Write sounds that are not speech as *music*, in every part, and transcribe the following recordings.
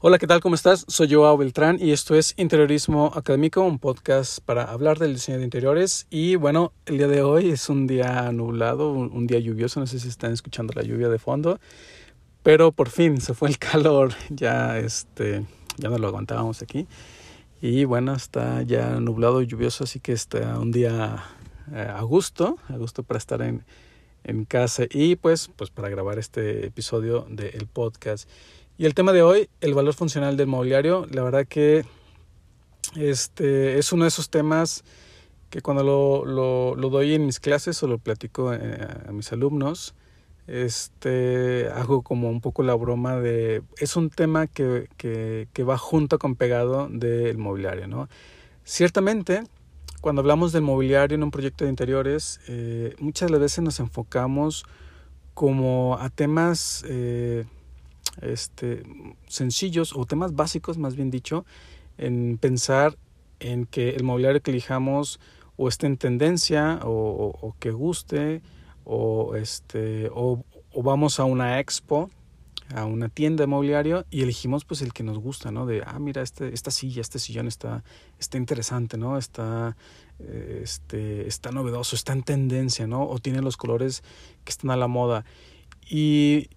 Hola, ¿qué tal? ¿Cómo estás? Soy Joao Beltrán y esto es Interiorismo Académico, un podcast para hablar del diseño de interiores. Y bueno, el día de hoy es un día nublado, un, día lluvioso, no sé si están escuchando la lluvia de fondo, pero por fin se fue el *laughs* calor, ya este, ya no lo aguantábamos aquí. Y bueno, está ya nublado y lluvioso, así que está un día eh, a gusto, a gusto para estar en, en casa y pues, pues para grabar este episodio del podcast. Y el tema de hoy, el valor funcional del mobiliario, la verdad que este es uno de esos temas que cuando lo, lo, doy en mis clases o lo platico eh, a, mis alumnos, este, hago como un poco la broma de, es un tema que, que, que va junto con pegado del mobiliario, ¿no? Ciertamente, cuando hablamos del mobiliario en un proyecto de interiores, eh, muchas de las veces nos enfocamos como a temas eh, este, sencillos o temas básicos, más bien dicho, en pensar en que el mobiliario que elijamos o esté en tendencia o, que guste o, este, o, vamos a una expo a una tienda de mobiliario y elegimos pues el que nos gusta, ¿no? De, ah, mira, este, esta silla, este sillón está, está interesante, ¿no? Está, este, está novedoso, está en tendencia, ¿no? O tiene los colores que están a la moda. Y,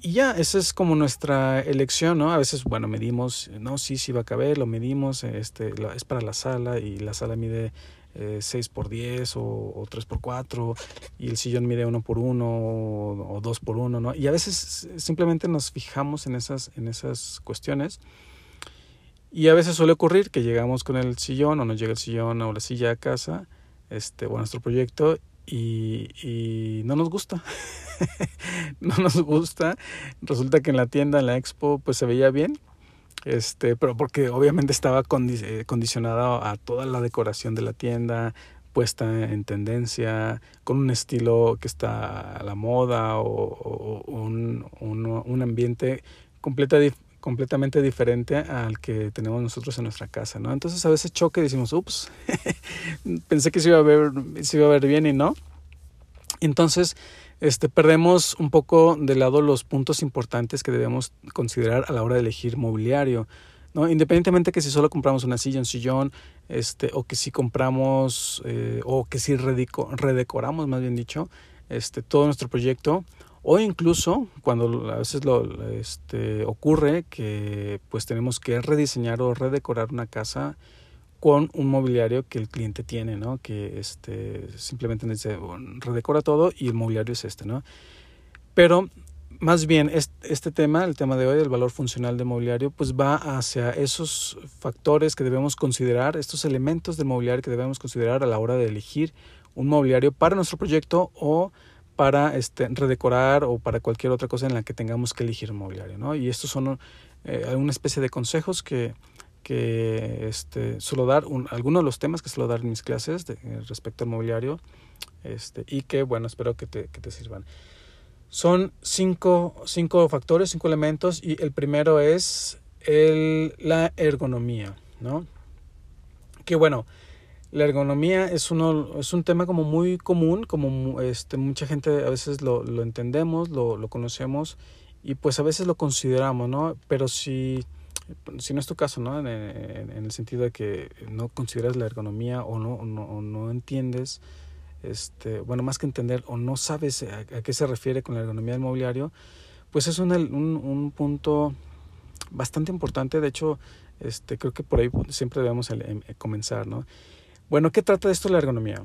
y ya, esa es como nuestra elección, ¿no? A veces, bueno, medimos, no, sí, sí va a caber, lo medimos, este, es para la sala y la sala mide eh, 6 por 10 o, o 3 por 4 y el sillón mide 1 por 1 o, o 2 por 1, ¿no? Y a veces simplemente nos fijamos en esas, en esas cuestiones y a veces suele ocurrir que llegamos con el sillón o nos llega el sillón o la silla a casa, este, o a nuestro proyecto y, y no nos gusta. *laughs* no nos gusta. Resulta que en la tienda, en la expo, pues se veía bien. Este, pero porque obviamente estaba eh, condicionada a toda la decoración de la tienda, puesta en tendencia, con un estilo que está a la moda o, un, un, ambiente completamente diferente al que tenemos nosotros en nuestra casa, ¿no? Entonces a veces choque y decimos, ups, *laughs* pensé que se iba a ver, se iba a ver bien y no. Entonces, este, perdemos un poco de lado los puntos importantes que debemos considerar a la hora de elegir mobiliario. ¿no? Independientemente que si solo compramos una silla, un sillón, este, o que si compramos, eh, o que si redecoramos, más bien dicho, este, todo nuestro proyecto, o incluso cuando a veces lo, este, ocurre que pues tenemos que rediseñar o redecorar una casa con un mobiliario que el cliente tiene, ¿no? Que este, simplemente dice, redecora todo y el mobiliario es este, ¿no? Pero más bien este, tema, el tema de hoy, el valor funcional del mobiliario, pues va hacia esos factores que debemos considerar, estos elementos del mobiliario que debemos considerar a la hora de elegir un mobiliario para nuestro proyecto o para este, redecorar o para cualquier otra cosa en la que tengamos que elegir un mobiliario, ¿no? Y estos son eh, una especie de consejos que que este, suelo dar algunos de los temas que suelo dar en mis clases de, eh, respecto al mobiliario este, y que, bueno, espero que te, que te sirvan. Son cinco, cinco, factores, cinco elementos y el primero es el, la ergonomía, ¿no? Que bueno, la ergonomía es, uno, es un tema como muy común, como este, mucha gente a veces lo, lo entendemos, lo, lo conocemos y pues a veces lo consideramos, ¿no? Pero si si no es tu caso, ¿no? En, el sentido de que no consideras la ergonomía o no, no, no entiendes, este, bueno, más que entender o no sabes a, qué se refiere con la ergonomía del mobiliario, pues es un, un, un, punto bastante importante. De hecho, este, creo que por ahí siempre debemos em, comenzar, ¿no? Bueno, ¿qué trata de esto la ergonomía?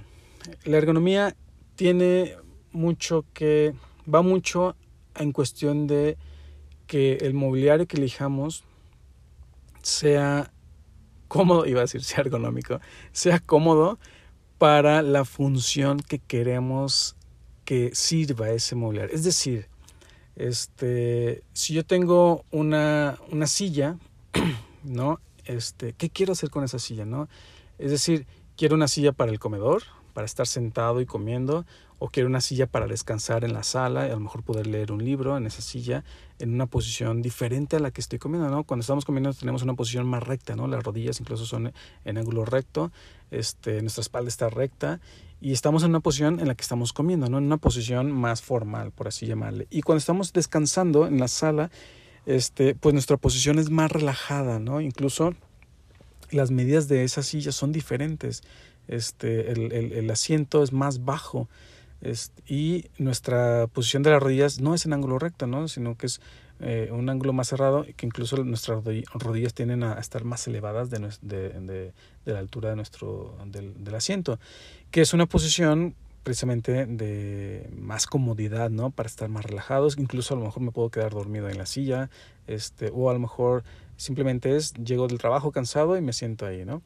La ergonomía tiene mucho que, va mucho en cuestión de que el mobiliario que elijamos sea cómodo, iba a decir sea ergonómico, sea cómodo para la función que queremos que sirva ese mobiliario. Es decir, este, si yo tengo una, una silla, *clears throat* ¿no? Este, ¿qué quiero hacer con esa silla, no? Es decir, quiero una silla para el comedor, para estar sentado y comiendo, o quiero una silla para descansar en la sala y a lo mejor poder leer un libro en esa silla en una posición diferente a la que estoy comiendo, ¿no? Cuando estamos comiendo tenemos una posición más recta, ¿no? Las rodillas incluso son en ángulo recto, este, nuestra espalda está recta y estamos en una posición en la que estamos comiendo, ¿no? En una posición más formal, por así llamarle. Y cuando estamos descansando en la sala, este, pues nuestra posición es más relajada, ¿no? Incluso las medidas de esa silla son diferentes. Este, el, el, el asiento es más bajo y nuestra posición de las rodillas no es en ángulo recto, ¿no? sino que es eh, un ángulo más cerrado que incluso nuestras rodillas tienden a estar más elevadas de, de, de, de la altura de nuestro, del, del, asiento, que es una posición precisamente de más comodidad, ¿no? Para estar más relajados, incluso a lo mejor me puedo quedar dormido en la silla, este, o a lo mejor simplemente es, llego del trabajo cansado y me siento ahí, ¿no?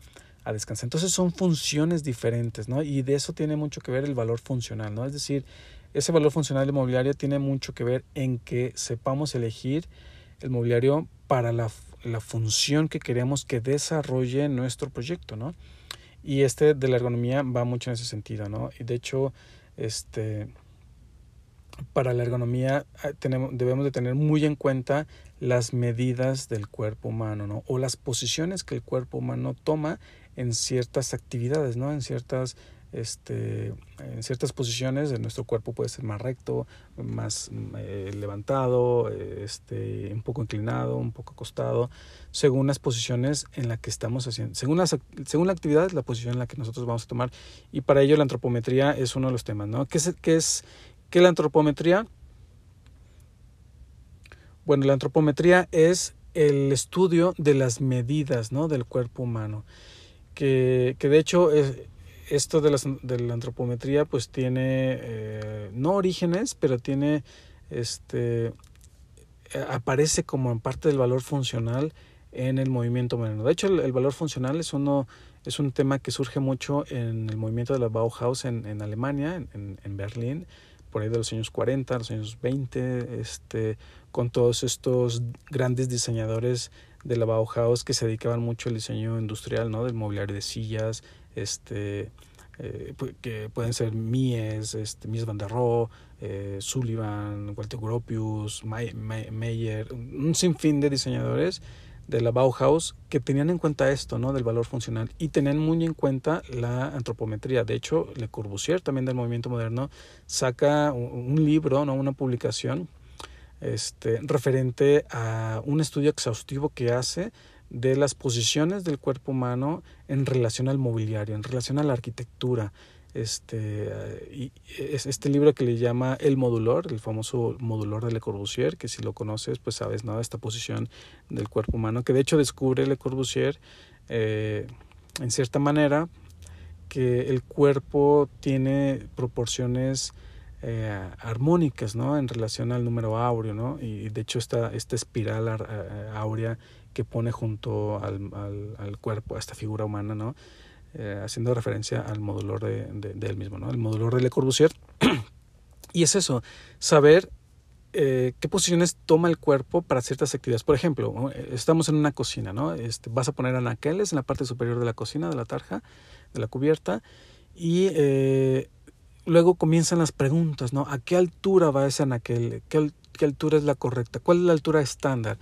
a descansar. Entonces son funciones diferentes, ¿no? Y de eso tiene mucho que ver el valor funcional, ¿no? Es decir, ese valor funcional del mobiliario tiene mucho que ver en que sepamos elegir el mobiliario para la, la función que queremos que desarrolle nuestro proyecto, ¿no? Y este de la ergonomía va mucho en ese sentido, ¿no? Y de hecho, este, para la ergonomía ah, tenemos, debemos de tener muy en cuenta las medidas del cuerpo humano, ¿no? O las posiciones que el cuerpo humano toma en ciertas actividades, ¿no? En ciertas, este, en ciertas posiciones de nuestro cuerpo puede ser más recto, más eh, levantado, este, un poco inclinado, un poco acostado, según las posiciones en las que estamos haciendo, según, las, según la actividad, la posición en la que nosotros vamos a tomar. Y para ello la antropometría es uno de los temas, ¿no? ¿Qué es, qué es, qué es la antropometría? Bueno, la antropometría es el estudio de las medidas ¿no? del cuerpo humano que, que de hecho es, esto de la, antropometría pues tiene eh, no orígenes, pero tiene este eh, aparece como parte del valor funcional en el movimiento moderno. De hecho, el, valor funcional es uno es un tema que surge mucho en el movimiento de la Bauhaus en, en Alemania, en, en, Berlín, por ahí de los años 40, los años 20, este, con todos estos grandes diseñadores de la Bauhaus que se dedicaban mucho al diseño industrial, ¿no? Del mobiliario de sillas, este, eh, que pueden ser Mies, este, Mies van der Rohe, eh, Sullivan, Walter Gropius, Meyer, un sinfín de diseñadores de la Bauhaus que tenían en cuenta esto, ¿no? Del valor funcional y tenían muy en cuenta la antropometría. De hecho, Le Corbusier, también del movimiento moderno, saca un libro, ¿no? Una publicación este, referente a un estudio exhaustivo que hace de las posiciones del cuerpo humano en relación al mobiliario, en relación a la arquitectura. Este, y es este libro que le llama El Modulor, el famoso Modulor de Le Corbusier, que si lo conoces, pues sabes, ¿no? Esta posición del cuerpo humano, que de hecho descubre Le Corbusier, eh, en cierta manera, que el cuerpo tiene proporciones eh, armónicas, ¿no? En relación al número áureo, ¿no? Y de hecho esta, esta espiral eh, áurea que pone junto al, al, cuerpo, a esta figura humana, ¿no? Eh, haciendo referencia al modulor de, él mismo, ¿no? El modulor de Le Corbusier. *clears throat* y es eso, saber eh, qué posiciones toma el cuerpo para ciertas actividades. Por ejemplo, estamos en una cocina, ¿no? Este, vas a poner anaqueles en la parte superior de la cocina, de la tarja, de la cubierta, y eh, luego comienzan las preguntas, ¿no? ¿A qué altura va ese anaquel? ¿Qué, qué altura es la correcta? ¿Cuál es la altura estándar?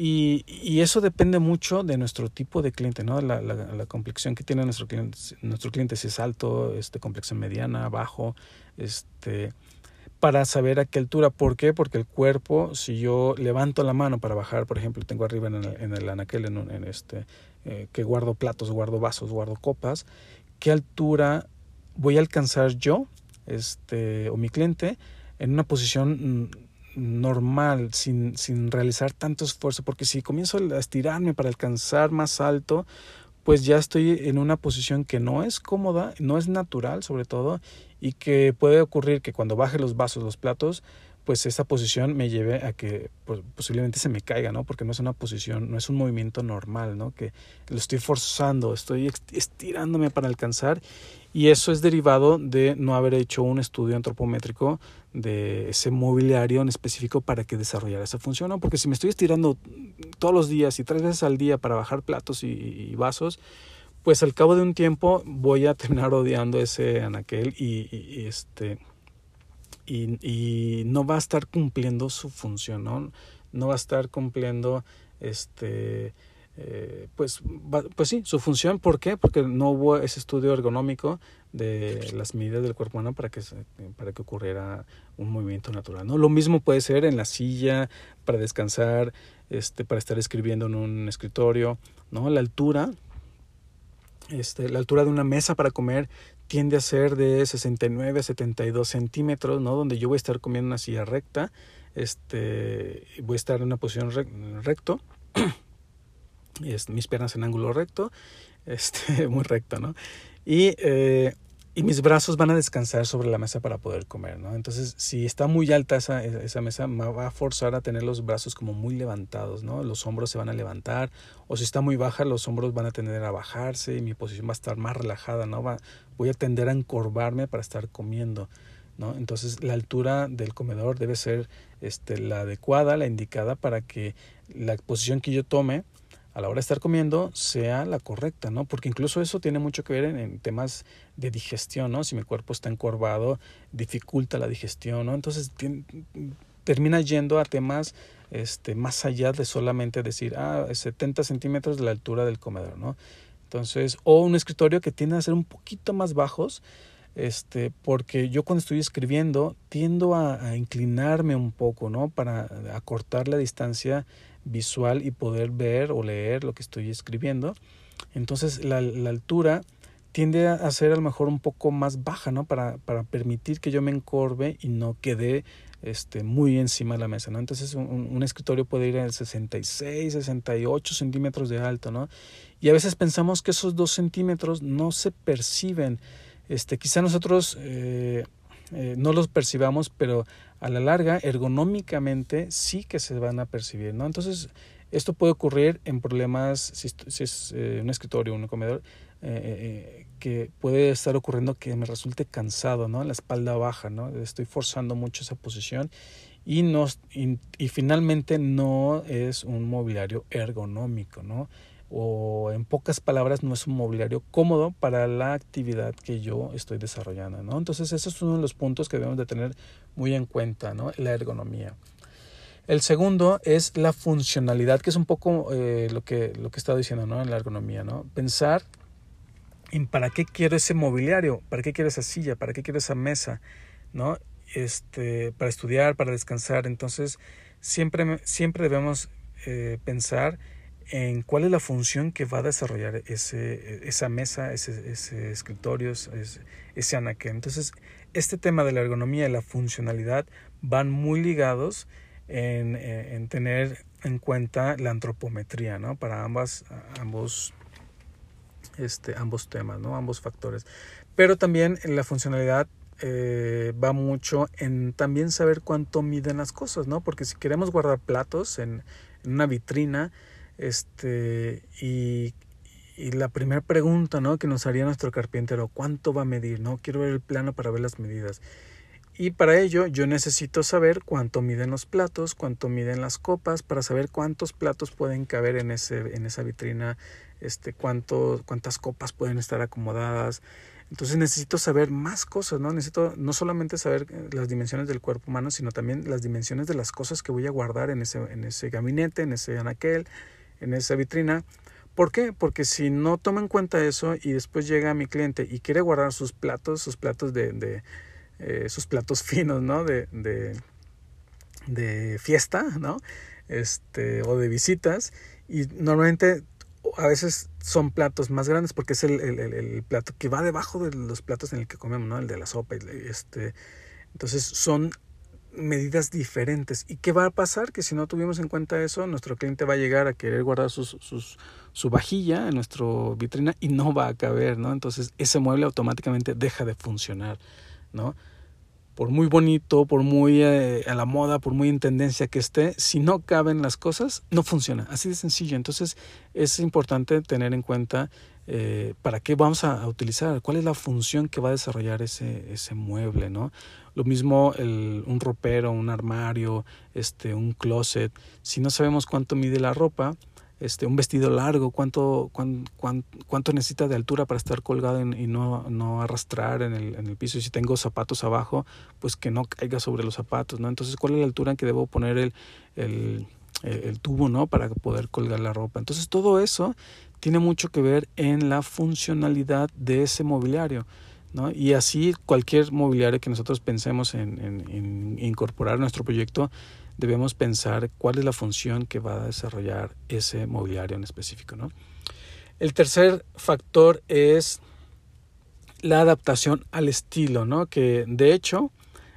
Y, y, eso depende mucho de nuestro tipo de cliente, ¿no? La, la, complexión que tiene nuestro cliente, nuestro cliente, si es alto, este, complexión mediana, bajo, este, para saber a qué altura. ¿Por qué? Porque el cuerpo, si yo levanto la mano para bajar, por ejemplo, tengo arriba en el, en el anaquel, en, en este, eh, que guardo platos, guardo vasos, guardo copas, ¿qué altura voy a alcanzar yo este, o mi cliente en una posición normal, sin, sin realizar tanto esfuerzo, porque si comienzo a estirarme para alcanzar más alto, pues ya estoy en una posición que no es cómoda, no es natural sobre todo, y que puede ocurrir que cuando baje los vasos, los platos, pues esa posición me lleve a que pues, posiblemente se me caiga, ¿no? Porque no es una posición, no es un movimiento normal, ¿no? Que lo estoy forzando, estoy estirándome para alcanzar y eso es derivado de no haber hecho un estudio antropométrico de ese mobiliario en específico para que desarrollara esa función. Porque si me estoy estirando todos los días y tres veces al día para bajar platos y, vasos, pues al cabo de un tiempo voy a terminar *laughs* odiando ese anaquel y este y, y, no va a estar cumpliendo su función, ¿no? No va a estar cumpliendo este eh, pues, pues sí, su función, ¿por qué? Porque no hubo ese estudio ergonómico de las medidas del cuerpo humano para que, para que ocurriera un movimiento natural. ¿no? Lo mismo puede ser en la silla, para descansar, este, para estar escribiendo en un escritorio. ¿no? La altura, este, la altura de una mesa para comer tiende a ser de 69 a 72 centímetros, ¿no? donde yo voy a estar comiendo una silla recta, este, voy a estar en una posición recto, *clears throat* mis piernas en ángulo recto, *laughs* este, muy recto, ¿no? Y, eh, y mis brazos van a descansar sobre la mesa para poder comer, ¿no? Entonces, si está muy alta esa, esa mesa, me va a forzar a tener los brazos como muy levantados, ¿no? Los hombros se van a levantar, o si está muy baja, los hombros van a tender a bajarse y mi posición va a estar más relajada, ¿no? Voy a tender a encorvarme para estar comiendo, ¿no? Entonces, la altura del comedor debe ser este, la adecuada, la indicada para que la posición que yo tome a la hora de estar comiendo sea la correcta, ¿no? Porque incluso eso tiene mucho que ver en, temas de digestión, ¿no? Si mi cuerpo está encorvado, dificulta la digestión, ¿no? Entonces termina yendo a temas este, más allá de solamente decir, ah, 70 centímetros de la altura del comedor, ¿no? Entonces, o un escritorio que tiende a ser un poquito más bajos, este, porque yo cuando estoy escribiendo tiendo a, a inclinarme un poco, ¿no? Para acortar la distancia visual y poder ver o leer lo que estoy escribiendo. Entonces la, altura tiende a ser a lo mejor un poco más baja, ¿no? Para, para permitir que yo me encorve y no quede este, muy encima de la mesa, ¿no? Entonces un, escritorio puede ir en 66, 68 centímetros de alto, ¿no? Y a veces pensamos que esos dos centímetros no se perciben. Este, quizá nosotros eh, eh, no los percibamos, pero a la larga, ergonómicamente, sí que se van a percibir, ¿no? Entonces, esto puede ocurrir en problemas, si, es eh, un escritorio, un comedor, eh, que puede estar ocurriendo que me resulte cansado, ¿no? La espalda baja, ¿no? Estoy forzando mucho esa posición y, no, y finalmente no es un mobiliario ergonómico, ¿no? O en pocas palabras no es un mobiliario cómodo para la actividad que yo estoy desarrollando, ¿no? Entonces ese es uno de los puntos que debemos de tener muy en cuenta, ¿no? La ergonomía. El segundo es la funcionalidad, que es un poco eh, lo que lo que estaba diciendo, ¿no? En la ergonomía, ¿no? Pensar en para qué quiero ese mobiliario, para qué quiero esa silla, para qué quiero esa mesa, ¿no? Este, para estudiar, para descansar. Entonces siempre siempre debemos eh, pensar en cuál es la función que va a desarrollar ese, esa mesa, ese, ese escritorio, ese, ese. Entonces, este tema de la ergonomía y la funcionalidad van muy ligados en, en tener en cuenta la antropometría, ¿no? Para ambas, ambos, este, ambos temas, ¿no? Ambos factores. Pero también la funcionalidad eh, va mucho en también saber cuánto miden las cosas, ¿no? Porque si queremos guardar platos en una vitrina, este, y, y la primera pregunta ¿no? que nos haría nuestro carpintero, ¿cuánto va a medir? No quiero ver el plano para ver las medidas. Y para ello yo necesito saber cuánto miden los platos, cuánto miden las copas, para saber cuántos platos pueden caber en, ese, en esa vitrina, este, cuánto, cuántas copas pueden estar acomodadas. Entonces necesito saber más cosas, ¿no? Necesito no solamente saber las dimensiones del cuerpo humano, sino también las dimensiones de las cosas que voy a guardar en ese, en ese gabinete, en ese anaquel, en esa vitrina. ¿Por qué? Porque si no tomo en cuenta eso y después llega mi cliente y quiere guardar sus platos, sus platos de, de eh, sus platos *laughs* finos, ¿no? De, de, de, fiesta, ¿no? Este, o de visitas. Y normalmente a veces son platos más grandes porque es el, el, el, plato que va debajo de los platos en el que comemos, ¿no? El de la sopa. Este, entonces son medidas diferentes. ¿Y qué va a pasar? Que si no tuvimos en cuenta eso, nuestro cliente va a llegar a querer guardar su vajilla en nuestra vitrina y no va a caber, ¿no? Entonces ese mueble automáticamente deja de funcionar, ¿no? Por muy bonito, por muy eh, a la moda, por muy en tendencia que esté, si no caben las cosas, no funciona. Así de sencillo. Entonces es importante tener en cuenta eh, para qué vamos a, utilizar, cuál es la función que va a desarrollar ese, ese mueble, ¿no? Lo mismo el, un ropero, un armario, este, un closet. Si no sabemos cuánto mide la ropa, este, un vestido largo, cuánto, cuánto, necesita de altura para estar colgado y no, no arrastrar en el, en el, piso. Y si tengo zapatos abajo, pues que no caiga sobre los zapatos, ¿no? Entonces, ¿cuál es la altura en que debo poner el, el, el tubo, ¿no? Para poder colgar la ropa. Entonces, todo eso tiene mucho que ver en la funcionalidad de ese mobiliario. Y así cualquier mobiliario que nosotros pensemos en, en, incorporar a nuestro proyecto, debemos pensar cuál es la función que va a desarrollar ese mobiliario en específico. ¿no? El tercer factor es la adaptación al estilo, ¿no? que de hecho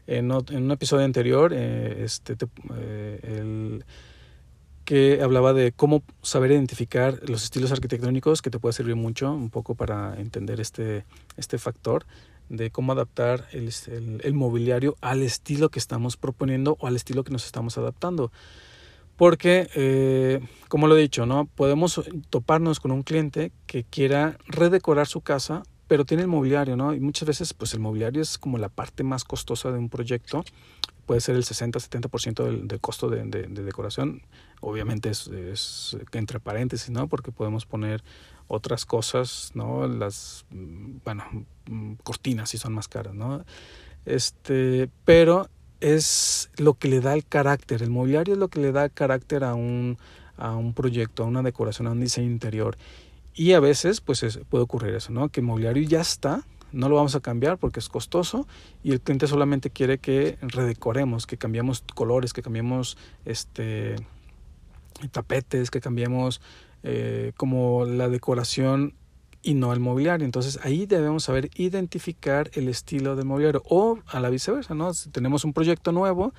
en, un episodio anterior eh, este, eh, el, que hablaba de cómo saber identificar los estilos arquitectónicos, que te puede servir mucho un poco para entender este, este factor de cómo adaptar el, el, mobiliario al estilo que estamos proponiendo o al estilo que nos estamos adaptando. Porque, eh, como lo he dicho, ¿no? podemos toparnos con un cliente que quiera redecorar su casa, pero tiene el mobiliario, ¿no? Y muchas veces, pues el mobiliario es como la parte más costosa de un proyecto puede ser el 60-70% del, del costo de, de, decoración. Obviamente es, entre paréntesis, ¿no? Porque podemos poner otras cosas, ¿no? Las, mm, bueno, mm, cortinas si son más caras, ¿no? Este, pero es lo que le da el carácter, el mobiliario es lo que le da carácter a un, a un proyecto, a una decoración, a un diseño interior. Y a veces, pues puede ocurrir eso, ¿no? Que el mobiliario ya está, no lo vamos a cambiar porque es costoso y el cliente solamente quiere que redecoremos, que cambiemos colores, que cambiemos este tapetes, que cambiemos eh, como la decoración y no el mobiliario. Entonces ahí debemos saber identificar el estilo del mobiliario o a la viceversa, ¿no? Si tenemos un proyecto nuevo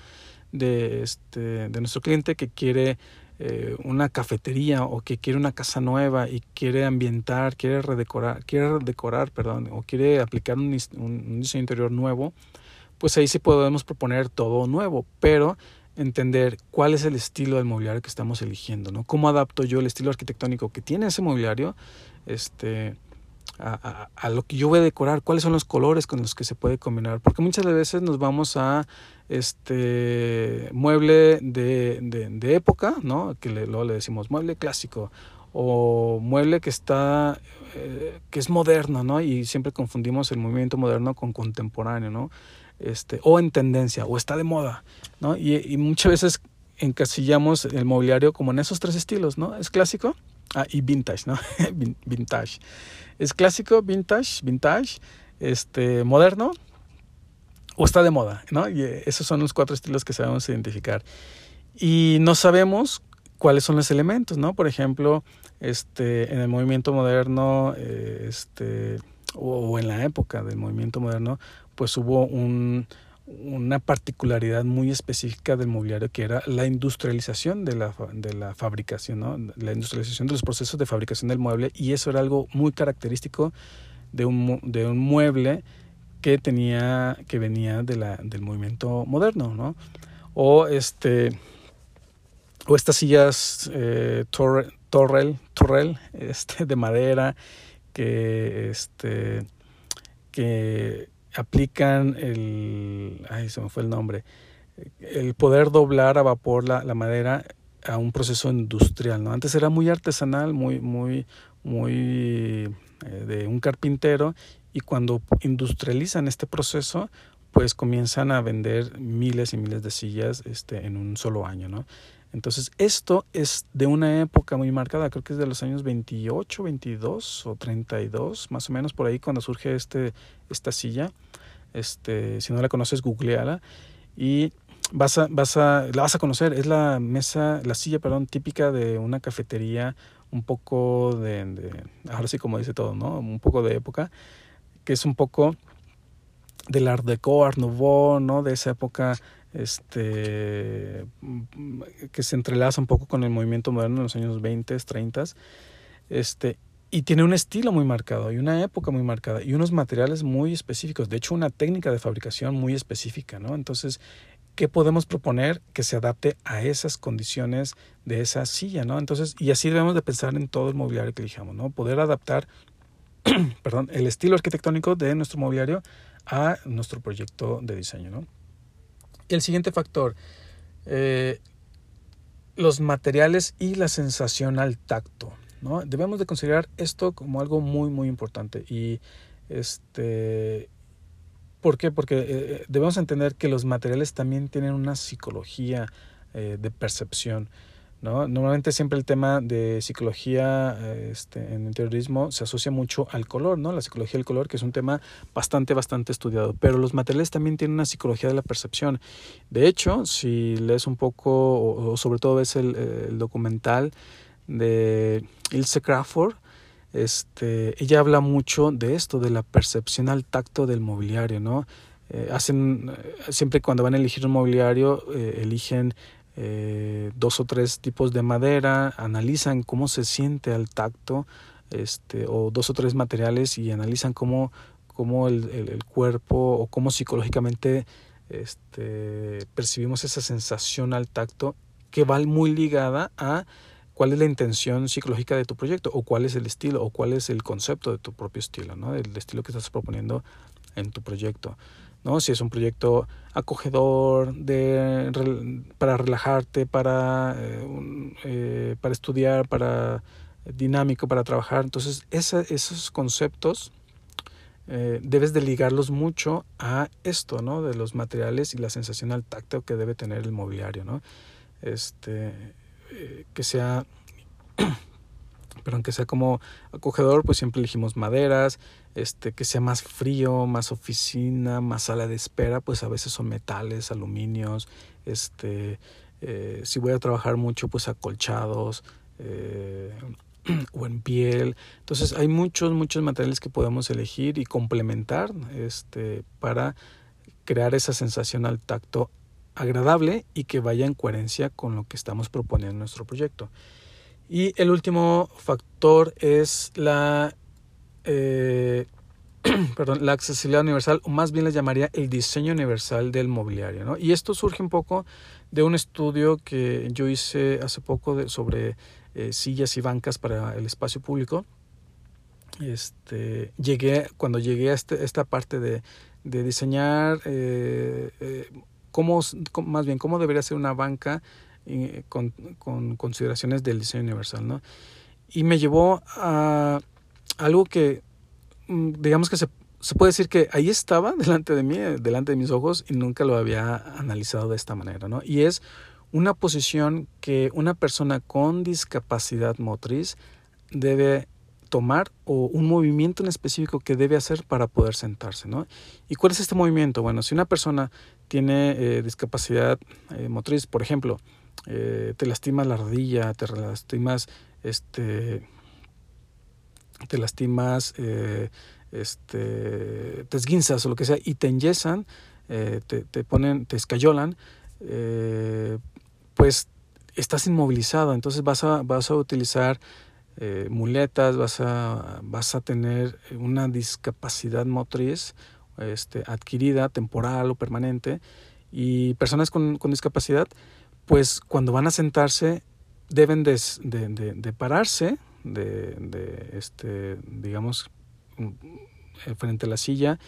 de, este, de nuestro cliente que quiere eh, una cafetería o que quiere una casa nueva y quiere ambientar, quiere redecorar, quiere decorar, perdón, o quiere aplicar un, un, diseño interior nuevo, pues ahí sí podemos proponer todo nuevo, pero entender cuál es el estilo del mobiliario que estamos eligiendo, ¿no? ¿Cómo adapto yo el estilo arquitectónico que tiene ese mobiliario este, a, lo que yo voy a decorar? ¿Cuáles son los colores con los que se puede combinar? Porque muchas veces nos vamos a este mueble de, de, época, ¿no? Que luego le decimos mueble clásico o mueble que está eh, que es moderno, ¿no? Y siempre confundimos el movimiento moderno con contemporáneo, ¿no? Este, o en tendencia, o está de moda. Y, muchas veces encasillamos el mobiliario como en esos tres estilos, ¿no? Es clásico ah, y vintage, *laughs* vintage. Es clásico, vintage, vintage, este, moderno o está de moda. Y eh, esos son los cuatro estilos que sabemos identificar. Y no sabemos cuáles son los elementos, ¿no? Por ejemplo, este, en el movimiento moderno, eh, este, o, en la época del movimiento moderno, pues hubo un, una particularidad muy específica del mobiliario que era la industrialización de la, de la fabricación, ¿no? la industrialización de los procesos de fabricación del mueble y eso era algo muy característico de un, de un mueble que tenía que venía del movimiento moderno, ¿no? O este o estas sillas eh, torrel, torrel *laughs* este, de madera que este que aplican el ay se me fue el nombre el poder doblar a vapor la, la madera a un proceso industrial no antes era muy artesanal muy muy muy eh, de un carpintero y cuando industrializan este proceso, pues comienzan a vender miles y miles de sillas este, en un solo año, ¿no? Entonces, esto es de una época muy marcada, creo que es de los años 28, 22 o 32, más o menos por ahí cuando surge este, esta silla. Este, si no la conoces, googleala y vas a, vas a, la vas a conocer. Es la mesa, la silla, perdón, típica de una cafetería, un poco de, de ahora sí como dice todo, ¿no? Un poco de época que es un poco del Art Deco, Art Nouveau, ¿no? De esa época este, que se entrelaza un poco con el movimiento moderno en los años 20, 30. Este, y tiene un estilo muy marcado y una época muy marcada y unos materiales muy específicos, de hecho una técnica de fabricación muy específica, ¿no? Entonces, ¿qué podemos proponer que se adapte a esas condiciones de esa silla, ¿no? Entonces, y así debemos de pensar en todo el mobiliario que elijamos, ¿no? Poder adaptar *clears throat* perdón, el estilo arquitectónico de nuestro mobiliario a nuestro proyecto de diseño. ¿no? Y el siguiente factor, eh, los materiales y la sensación al tacto. ¿no? Debemos de considerar esto como algo muy, muy importante. Y este, ¿Por qué? Porque eh, eh, debemos entender que los materiales también tienen una psicología de percepción. ¿No? Normalmente siempre el tema de psicología este, en el terrorismo se asocia mucho al color, ¿no? La psicología del color, que es un tema bastante, bastante estudiado. Pero los materiales también tienen una psicología de la percepción. De hecho, si lees un poco, o, sobre todo ves el, documental de Ilse Crawford, este, ella habla mucho de esto, de la percepción al tacto del mobiliario, ¿no? Eh, hacen, siempre cuando van a elegir un mobiliario, eh, eligen eh, dos o tres tipos de madera, analizan cómo se siente al tacto, este, o dos o tres materiales y analizan cómo, cómo el, el, cuerpo o cómo psicológicamente este, percibimos esa sensación al tacto que va muy ligada a cuál es la intención psicológica de tu proyecto o cuál es el estilo o cuál es el concepto de tu propio estilo, ¿no? el estilo que estás proponiendo en tu proyecto. ¿No? Si es un proyecto acogedor de, para relajarte, para, eh, eh, para estudiar, para dinámico, para trabajar. Entonces, esos conceptos eh, debes de ligarlos mucho a esto, ¿no? De los materiales y la sensación al tacto que debe tener el mobiliario, ¿no? Este, que sea pero aunque sea como acogedor, pues siempre elegimos maderas, este, que sea más frío, más oficina, más sala de espera, pues a veces son metales, aluminios, este, eh, si voy a trabajar mucho, pues acolchados, eh, *clears throat* o en piel. Entonces hay muchos, muchos materiales que podemos elegir y complementar este, para crear esa sensación al tacto agradable y que vaya en coherencia con lo que estamos proponiendo en nuestro proyecto. Y el último factor es la, eh, *clears throat* perdón, la accesibilidad universal, o más bien le llamaría el diseño universal del mobiliario. ¿no? Y esto surge un poco de un estudio que yo hice hace poco sobre eh, sillas y bancas para el espacio público. Este, llegué, cuando llegué a este, esta parte de, de diseñar, eh, cómo, más bien, cómo debería ser una banca con, con, consideraciones del diseño universal, ¿no? Y me llevó a algo que, mm, digamos que se, se puede decir que ahí estaba *laughs* delante de mí, delante de mis ojos, y nunca lo había analizado de esta manera, ¿no? Y es una posición que una persona con discapacidad motriz debe tomar o un movimiento en específico que debe hacer para poder sentarse, ¿no? ¿Y cuál es este movimiento? Bueno, si una persona tiene eh, discapacidad eh, motriz, por ejemplo, eh, te lastimas la rodilla, te lastimas, este, te lastimas, eh, este, te esguinzas o lo que sea y te enyesan, eh, te, te, ponen, te escayolan, pues estás inmovilizado, entonces vas a, vas a utilizar muletas, vas a, vas a tener una discapacidad motriz este, adquirida, temporal o permanente, y personas con, con discapacidad pues cuando van a sentarse deben de, de, pararse, de, este, digamos, mm, frente a la silla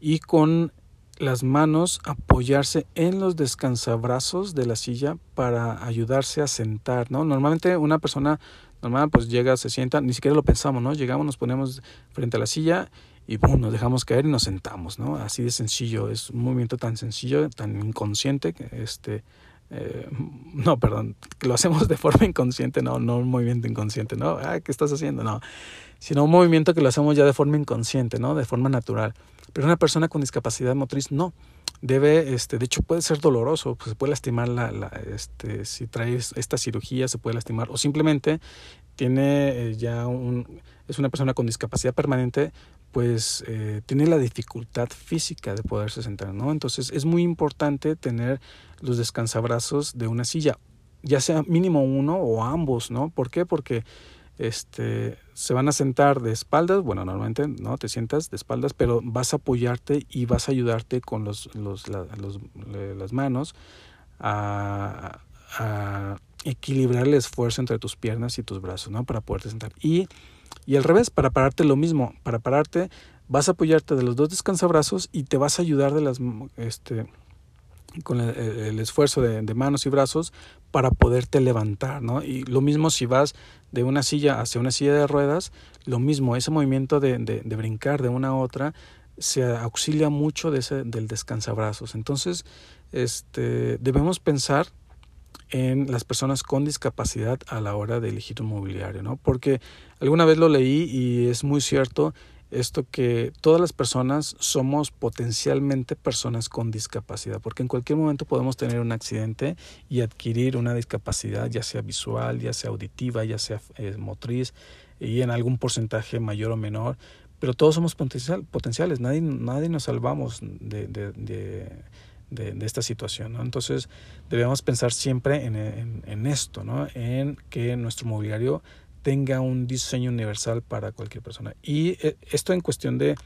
y con las manos apoyarse en los descansabrazos de la silla para ayudarse a sentar, ¿no? Normalmente una persona normal pues llega, se sienta, ni siquiera lo pensamos, ¿no? Llegamos, nos ponemos frente a la silla y nos dejamos caer y nos sentamos, ¿no? Así de sencillo, es un movimiento tan sencillo, tan inconsciente que este eh, *laughs* no, perdón, lo hacemos de forma inconsciente, no, no un movimiento inconsciente, no, ah, ¿qué estás haciendo? No, sino un movimiento que lo hacemos ya de forma inconsciente, ¿no? De forma natural. Pero una persona con discapacidad motriz no. Debe, este, de hecho puede ser doloroso, pues se puede lastimar la, la este, si traes esta cirugía se puede lastimar o simplemente tiene eh, ya un, es una persona con discapacidad permanente, pues eh, tiene la dificultad física de poderse sentar, ¿no? Entonces es muy importante tener los descansabrazos de una silla, ya sea mínimo uno o ambos, ¿no? ¿Por qué? Porque este, se van a sentar de espaldas, bueno, normalmente no te sientas de espaldas, pero vas a apoyarte y vas a ayudarte con los, los, las manos a, a, equilibrar el esfuerzo entre tus piernas y tus brazos, ¿no? Para poderte sentar. Y, y al revés, para pararte lo mismo, para pararte vas a apoyarte de los dos descansabrazos y te vas a ayudar de las, este, con el, esfuerzo de, manos y brazos para poderte levantar, ¿no? Y lo mismo si vas de una silla hacia una silla de ruedas, lo mismo, ese movimiento de, de, brincar de una a otra se auxilia mucho de ese, del descansabrazos. Entonces, este, debemos pensar en las personas con discapacidad a la hora de elegir un mobiliario, ¿no? Porque alguna vez lo leí y es muy cierto esto que todas las personas somos potencialmente personas con discapacidad, porque en cualquier momento podemos tener un accidente y adquirir una discapacidad, ya sea visual, ya sea auditiva, ya sea eh, motriz, y en algún porcentaje mayor o menor, pero todos somos potencial, potenciales, nadie, nadie nos salvamos de, de, de, de esta situación. Entonces debemos pensar siempre en, en, en esto, ¿no? en que nuestro mobiliario tenga un diseño universal para cualquier persona. Y eh, esto en cuestión de,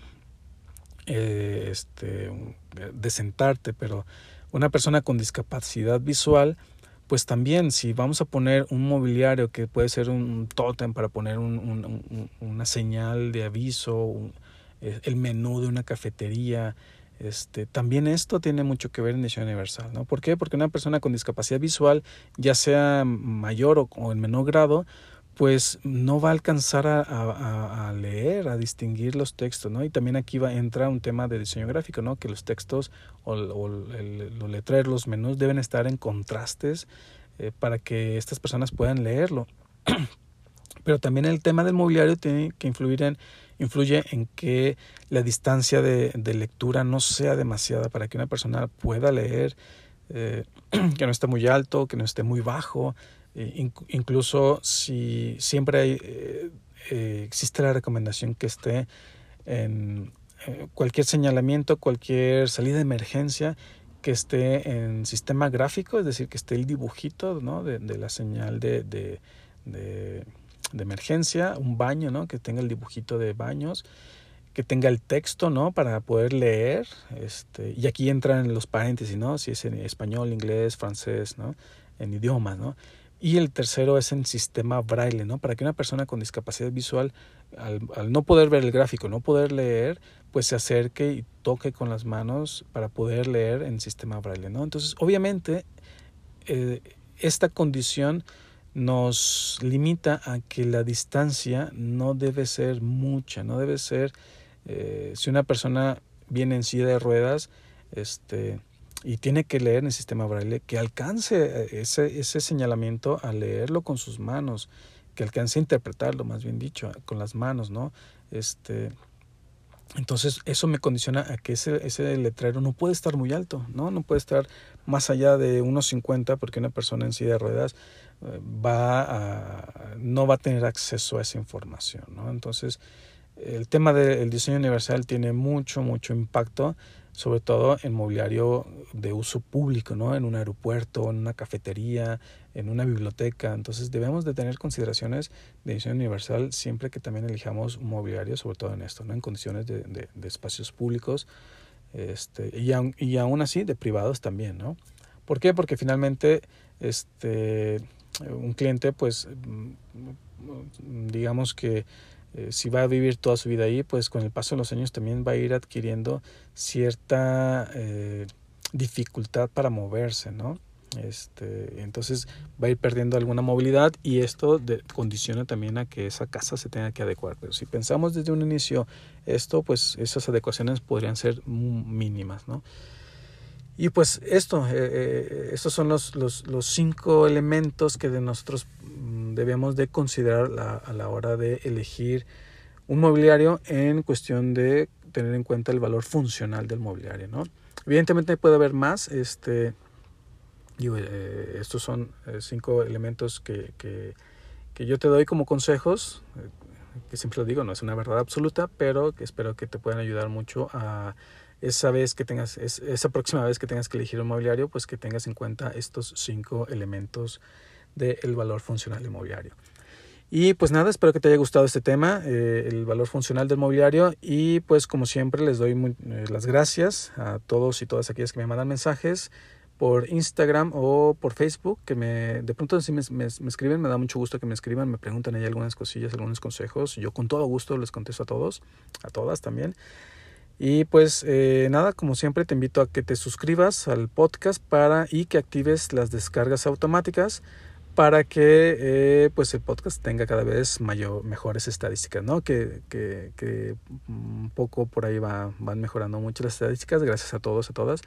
eh, este, de sentarte, pero una persona con discapacidad visual, pues también si vamos a poner un mobiliario que puede ser un tótem para poner un, una señal de aviso, eh, el menú de una cafetería, este, también esto tiene mucho que ver en diseño universal, ¿no? ¿Por qué? Porque una persona con discapacidad visual, ya sea mayor o, o en menor grado, pues no va a alcanzar a, leer, a distinguir los textos, ¿no? Y también aquí va, entra un tema de diseño gráfico, ¿no? Que los textos o, los letreros, los menús deben estar en contrastes eh, para que estas personas puedan leerlo. *clears throat* Pero también el tema del mobiliario tiene que influir en, influye en que la distancia de, lectura no sea demasiada para que una persona pueda leer, eh, *clears throat* que no esté muy alto, que no esté muy bajo, incluso si siempre hay, eh, eh, existe la recomendación que esté en cualquier señalamiento, cualquier salida de emergencia, que esté en sistema gráfico, es decir, que esté el dibujito ¿no? de, de la señal de, de, de, emergencia, un baño, ¿no? que tenga el dibujito de baños, que tenga el texto, ¿no? Para poder leer, este, y aquí entran los paréntesis, ¿no? Si es en español, inglés, francés, ¿no? En idiomas, ¿no? Y el tercero es en sistema braille, ¿no? Para que una persona con discapacidad visual, al, no poder ver el gráfico, no poder leer, pues se acerque y toque con las manos para poder leer en sistema braille, ¿no? Entonces, obviamente, eh, esta condición nos limita a que la distancia no debe ser mucha, no debe ser, eh, si una persona viene en silla de ruedas, este, y tiene que leer en el sistema braille, que alcance eh, ese, ese señalamiento a leerlo con sus manos, que alcance a interpretarlo, más bien dicho, con las manos, ¿no? Este, entonces eso me condiciona a que ese, ese letrero no puede estar muy alto, ¿no? No puede estar más allá de unos 50 porque una persona en silla de ruedas eh, va a, no va a tener acceso a esa información, ¿no? Entonces el tema del diseño universal tiene mucho, mucho impacto sobre todo en mobiliario de uso público, ¿no? En un aeropuerto, en una cafetería, en una biblioteca. Entonces debemos de tener consideraciones de diseño universal siempre que también elijamos un mobiliario, sobre todo en esto, ¿no? En condiciones de, de, espacios públicos este, y, aun, y aún así de privados también, ¿no? ¿Por qué? Porque finalmente este, un cliente, pues, mm, digamos que eh, si va a vivir toda su vida ahí, pues con el paso de los años también va a ir adquiriendo cierta eh, dificultad para moverse, ¿no? Este, entonces va a ir perdiendo alguna movilidad y esto condiciona también a que esa casa se tenga que adecuar. Pero si pensamos desde un inicio esto, pues esas adecuaciones podrían ser mínimas, ¿no? Y pues esto, eh, eh, estos son los, los, los, cinco elementos que de nosotros mm, debemos de considerar la, a la hora de elegir un mobiliario en cuestión de tener en cuenta el valor funcional del mobiliario, ¿no? Evidentemente puede haber más, este, digo, eh, estos son eh, cinco elementos que, que, que, yo te doy como consejos, eh, que siempre lo digo, no es una verdad absoluta, pero que espero que te puedan ayudar mucho a esa vez que tengas, esa próxima vez que tengas que elegir un mobiliario, pues que tengas en cuenta estos cinco elementos del valor funcional del mobiliario. Y pues nada, espero que te haya gustado este tema, eh, el valor funcional del mobiliario. Y pues como siempre les doy eh, las gracias a todos y todas aquellas que me mandan mensajes por Instagram o por Facebook, que de pronto si me, me, me, escriben, me da mucho gusto que me escriban, me preguntan ahí algunas cosillas, algunos consejos. Yo con todo gusto les contesto a todos, a todas también. Y pues eh, nada, como siempre te invito a que te suscribas al podcast para y que actives las descargas automáticas para que eh, pues el podcast tenga cada vez mayor, mejores estadísticas, ¿no? Que, que, un poco por ahí va, van mejorando mucho las estadísticas, gracias a todos, a todas.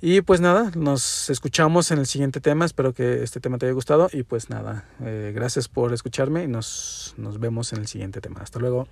Y pues nada, nos escuchamos en el siguiente tema. Espero que este tema te haya gustado. Y pues nada, eh, gracias por escucharme y nos, nos vemos en el siguiente tema. Hasta luego.